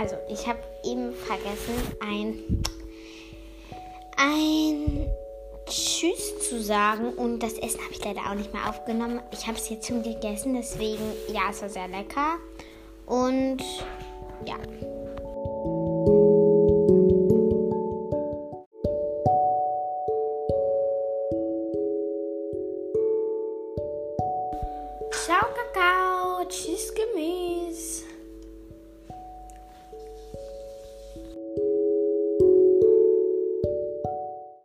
Also, ich habe eben vergessen, ein, ein Tschüss zu sagen. Und das Essen habe ich leider auch nicht mehr aufgenommen. Ich habe es jetzt schon gegessen, deswegen, ja, es war sehr lecker. Und ja. Ciao, Kakao. Tschüss, Gemüse.